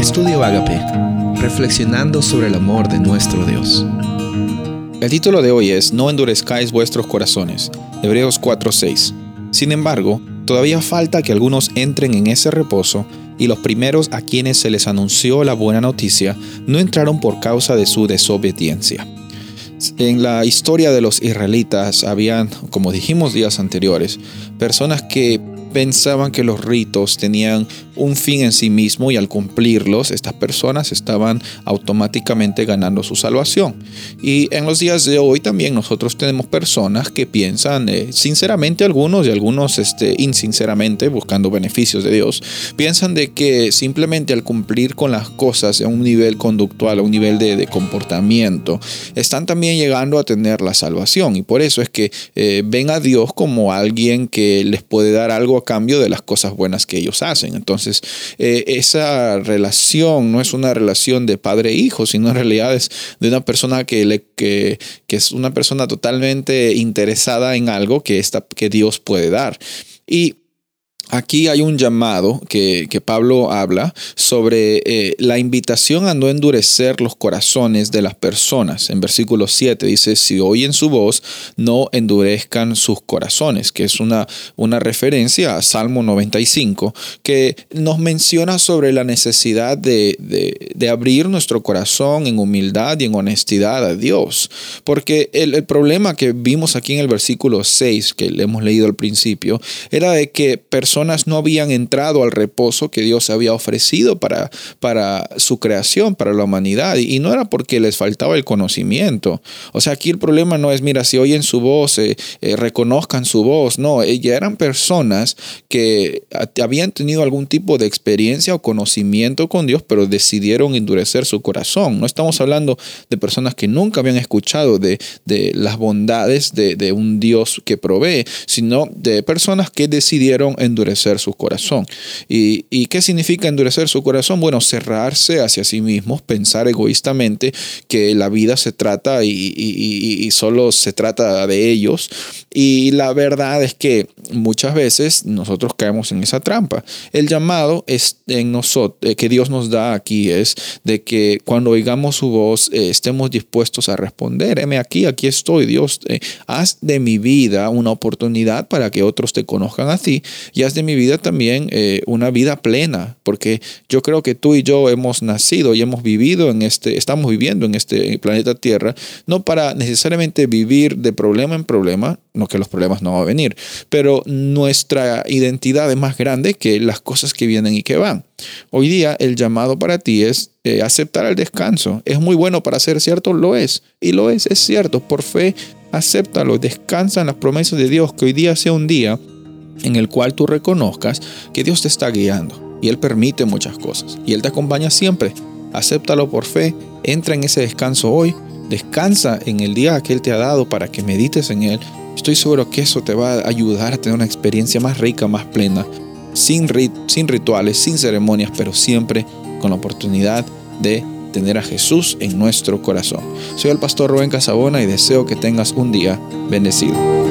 Estudio Agape, reflexionando sobre el amor de nuestro Dios. El título de hoy es No endurezcáis vuestros corazones, Hebreos 4:6. Sin embargo, todavía falta que algunos entren en ese reposo y los primeros a quienes se les anunció la buena noticia no entraron por causa de su desobediencia. En la historia de los israelitas habían, como dijimos días anteriores, personas que pensaban que los ritos tenían un fin en sí mismo y al cumplirlos estas personas estaban automáticamente ganando su salvación. Y en los días de hoy también nosotros tenemos personas que piensan, eh, sinceramente algunos y algunos este, insinceramente, buscando beneficios de Dios, piensan de que simplemente al cumplir con las cosas a un nivel conductual, a un nivel de, comportamiento, están también llegando a tener la salvación. Y por eso es que eh, ven a Dios como alguien que les puede dar algo cambio de las cosas buenas que ellos hacen. Entonces, eh, esa relación no es una relación de padre e sino en realidad es de una persona que, le, que, que es una persona totalmente interesada en algo que, que Dios puede dar. Y Aquí hay un llamado que, Pablo habla sobre eh, la invitación a no endurecer los corazones de las personas. En versículo 7 dice, si oyen su voz, no endurezcan sus corazones, que es una, una referencia a Salmo 95, que nos menciona sobre la necesidad de, abrir nuestro corazón en humildad y en honestidad a Dios. Porque el, el problema que vimos aquí en el versículo 6, que le hemos leído al principio, era de que personas no habían entrado al reposo que Dios había ofrecido para, para su creación, para la humanidad. Y, no era porque les faltaba el conocimiento. O sea, aquí el problema no es, mira, si oyen su voz, eh, eh, reconozcan su voz. No, ya eran personas que habían tenido algún tipo de experiencia o conocimiento con Dios, pero decidieron endurecer su corazón. No estamos hablando de personas que nunca habían escuchado de, de las bondades de, de un Dios que provee, sino de personas que decidieron endurecer endurecer su corazón. ¿Y, ¿Y qué significa endurecer su corazón? Bueno, cerrarse hacia sí mismos, pensar egoístamente que la vida se trata y, y solo se trata de ellos. Y la verdad es que muchas veces nosotros caemos en esa trampa. El llamado es en nosotros, eh, que Dios nos da aquí es de que cuando oigamos su voz eh, estemos dispuestos a responder. Heme aquí, aquí estoy, Dios. Eh, haz de mi vida una oportunidad para que otros te conozcan a ti y haz de mi vida también una vida plena, porque yo creo que tú y yo hemos nacido y hemos vivido en este, estamos viviendo en este planeta Tierra, no para necesariamente vivir de problema en problema, no que los problemas no van a venir, pero nuestra identidad es más grande que las cosas que vienen y que van. Hoy día el llamado para ti es eh, aceptar el descanso. ¿Es muy bueno para ser cierto? Lo es. Y lo es, es cierto. Por fe, acéptalo. Descansa en las promesas de Dios. Que hoy día sea un día en el cual tú reconozcas que Dios te está guiando y Él permite muchas cosas y Él te acompaña siempre. Acéptalo por fe, entra en ese descanso hoy, descansa en el día que Él te ha dado para que medites en Él. Estoy seguro que eso te va a ayudar a tener una experiencia más rica, más plena, sin, sin rituales, sin ceremonias, pero siempre con la oportunidad de tener a Jesús en nuestro corazón. Soy el pastor Rubén Casabona y deseo que tengas un día bendecido.